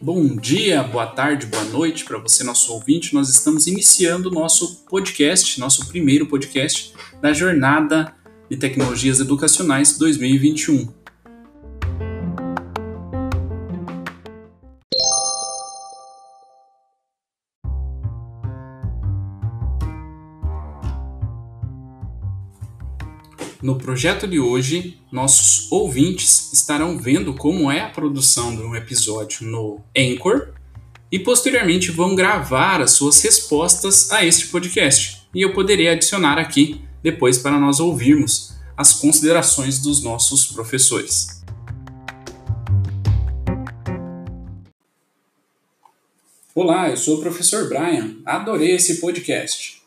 Bom dia, boa tarde, boa noite para você, nosso ouvinte. Nós estamos iniciando nosso podcast, nosso primeiro podcast da Jornada de Tecnologias Educacionais 2021. No projeto de hoje, nossos ouvintes estarão vendo como é a produção de um episódio no Anchor e posteriormente vão gravar as suas respostas a este podcast. E eu poderei adicionar aqui depois para nós ouvirmos as considerações dos nossos professores. Olá, eu sou o professor Brian. Adorei esse podcast.